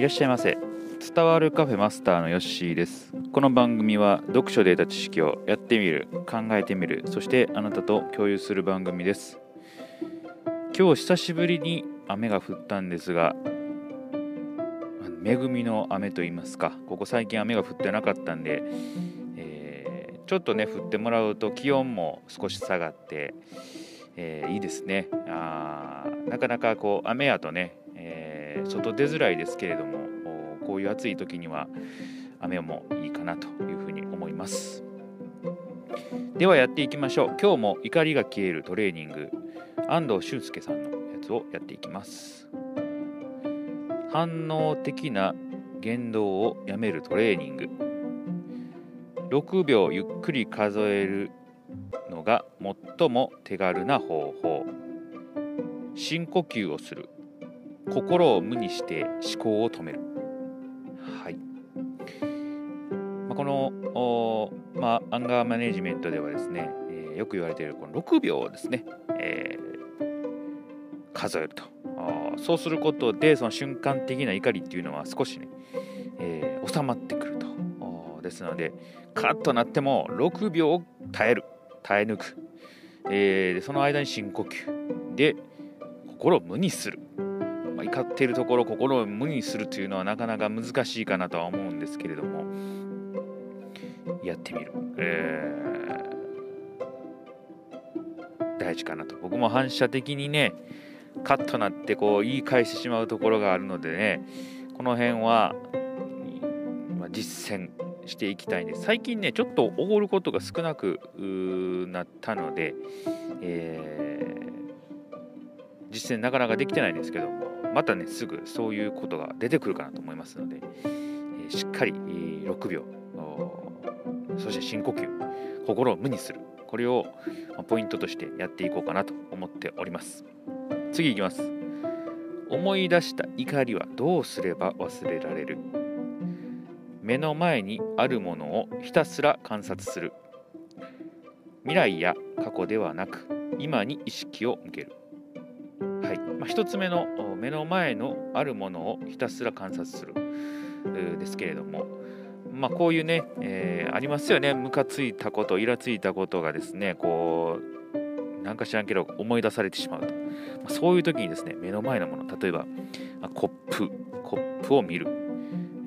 いらっしゃいませ。伝わるカフェマスターのヨッシーです。この番組は読書で得た知識をやってみる考えてみるそしてあなたと共有する番組です。今日久しぶりに雨が降ったんですが恵みの雨と言いますかここ最近雨が降ってなかったんで、えー、ちょっとね降ってもらうと気温も少し下がって、えー、いいですね。あなかなかこう雨やとね、えー、外出づらいですけれどもこういう暑い時には雨もいいかなというふうに思います。ではやっていきましょう。今日も怒りが消えるトレーニング。安藤俊介さんのやつをやっていきます。反応的な言動をやめるトレーニング。6秒ゆっくり数えるのが最も手軽な方法。深呼吸をする。心を無にして思考を止める。はい、まあ、このまあ、アンガーマネジメントではですね、えー、よく言われているこの6秒ですね、えー、数えると。そうすることでその瞬間的な怒りっていうのは少しね、えー、収まってくると。ですのでカッとなっても6秒耐える。耐え抜く、えー、その間に深呼吸。で心を無にする、まあ、怒っているところ心を無にするというのはなかなか難しいかなとは思うんですけれども。やってみる、えー、大事かなと。僕も反射的にねカッとなってこう言い返してしまうところがあるのでねこの辺は、ま実践していきたいんです。最近ねちょっとおごることが少なくなったので、えー、実践なかなかできてないんですけども。またねすぐそういうことが出てくるかなと思いますので、え、しっかり6秒そして深呼吸心を無にする。これをポイントとしてやっていこうかなと思っております。次いきます。思い出した怒りはどうすれば忘れられる？目の前にあるものをひたすら観察する。未来や過去ではなく今に意識を向ける。はい、まあ、1つ目の目の前のあるものをひたすら観察する。ですけれども。まあこういうね、えー、ありますよね。ムカついたことイラついたことがですねこうなんか知らんけど思い出されてしまうと、まあ、そういう時にですね目の前のもの例えば、まあ、コップ。コップを見る、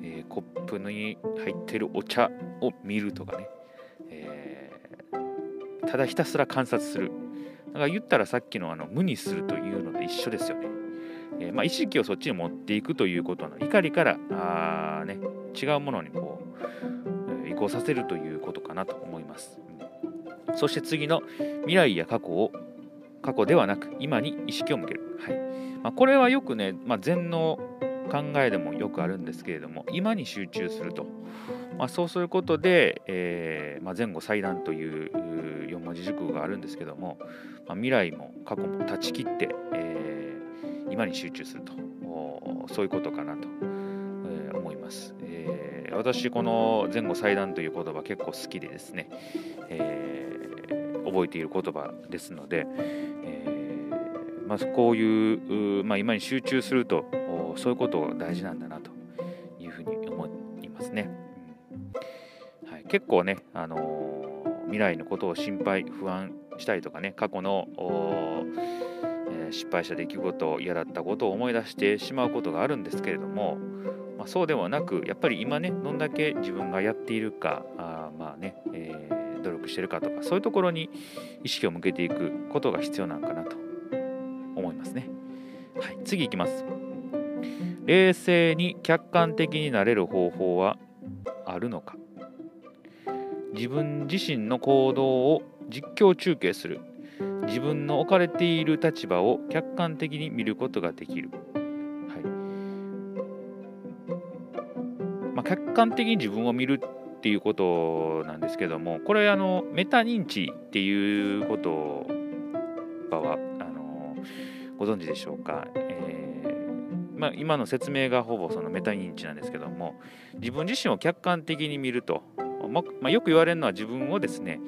えー、コップに入ってるお茶を見るとかね、えー、ただひたすら観察する。だから言ったらさっきのあの無にするというので一緒ですよね、えー、まあ、意識をそっちに持っていくということの怒りからあ、ね、違うものにこう移行させるということかなと思います。そして次の未来や過去を過去ではなく今に意識を向ける、はい。まあ、これはよくね、まあ、禅の考えでもよくあるんですけれども今に集中すると、まあ、そうすることで、えーまあ、前後祭壇という4文字熟語があるんですけども、まあ、未来も過去も断ち切って、えー、今に集中すると。そういうことかなと、えー、思います、えー、私この前後祭壇という言葉結構好きでですね、えー覚えている言葉ですので、えー、まずこういう、まあ、今に集中するとそういうことが大事なんだなというふうに思いますね。はい、結構ね、あのー、未来のことを心配不安したりとかね過去の、えー、失敗した出来事嫌だったことを思い出してしまうことがあるんですけれども、まあ、そうではなくやっぱり今ねどんだけ自分がやっているかあまあね、えー努力してるかとかそういうところに意識を向けていくことが必要なのかなと思いますね。はい、次いきます。冷静に客観的になれる方法はあるのか？自分自身の行動を実況中継する。自分の置かれている立場を客観的に見ることができる、はい。まあ、客観的に自分を見るっていうことなんですけどもこれあのメタ認知っていうことはあのご存知でしょうか、えー、まあ、今の説明がほぼそのメタ認知なんですけども自分自身を客観的に見ると、まあ、よく言われるのは自分をですね、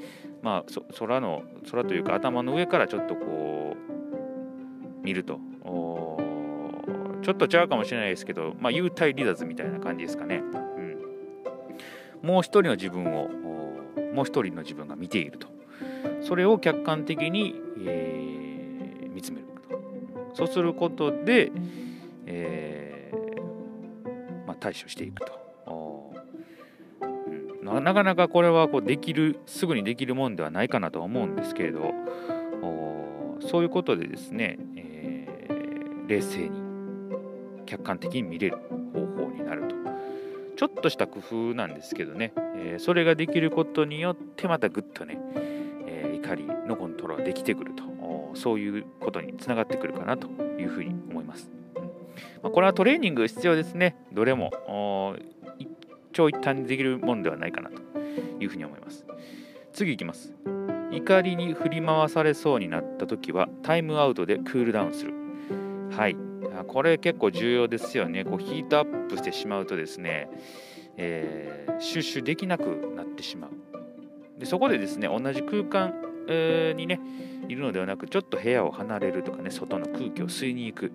まあ、空の空というか頭の上からちょっとこう見るとちょっとちゃうかもしれないですけど、まあ、幽体離脱みたいな感じですかね。うん、もう一人の自分をもう一人の自分が見ていると。それを客観的に、えー、見つめると。そうすることで、えーまあ、対処していくと。なかなかこれはこうできるすぐにできるもんではないかなとは思うんですけれどそういうことでですね、えー、冷静に客観的に見れる方法になると。ちょっとした工夫なんですけどね、えー、それができることによってまたぐっとね、えー、怒りのコントロールができてくると。そういうことにつながってくるかなというふうに思います、まあ、これはトレーニング必要ですね。どれも。一長一短にできるもんではないかなというふうに思います。次いきます。怒りに振り回されそうになった時はタイムアウトでクールダウンする。はい。これ結構重要ですよね。こうヒートアップしてしまうとですね、えー、収集できなくなってしまう。でそこでですね同じ空間、えー、にねいるのではなくちょっと部屋を離れるとかね外の空気を吸いに行く、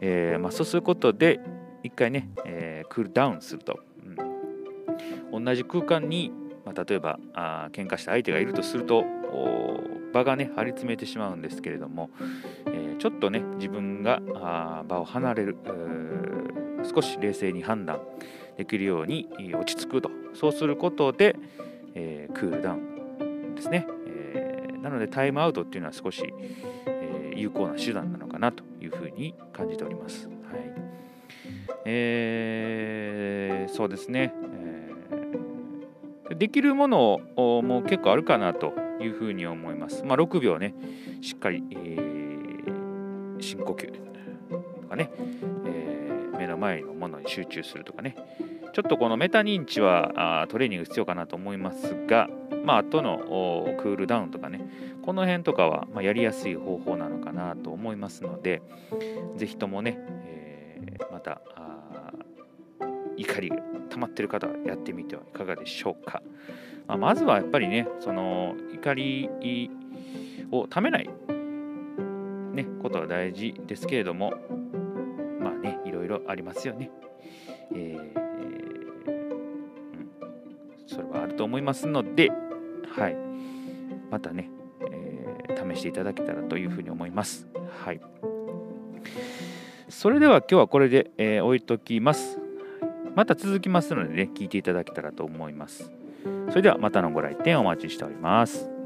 えー、まあ、そうすることで一回ね、えクールダウンすると、うん、同じ空間にまあ、例えばあ喧嘩した相手がいるとすると場がね張り詰めてしまうんですけれども、えー、ちょっとね自分があ場を離れる少し冷静に判断できるように落ち着くと。そうすることで、えー、クールダウンですね、なのでタイムアウトっていうのは少し、え有効な手段なのかなというふうに感じております。はいえー、そうですね、できるものも結構あるかなというふうに思います。まあ、6秒ね、しっかり、えー、深呼吸とかね、えー、目の前のものに集中するとかね、ちょっとこのメタ認知はあトレーニング必要かなと思いますが、まあ後のクールダウンとかね、この辺とかは、ま、やりやすい方法なのかなと思いますので、ぜひともね、えー、また怒りが溜まってる方はやってみてはいかがでしょうか。まあ、まずはやっぱりね、その怒りをためない、ね、ことは大事ですけれども、まあね、いろいろありますよね。えー、それはあると思いますので、はい。またね、えー、試していただけたらというふうに思います。はい。それでは今日はこれで、えー、置いときます。また続きますのでね、聞いていただけたらと思います。それではまたのご来店お待ちしております。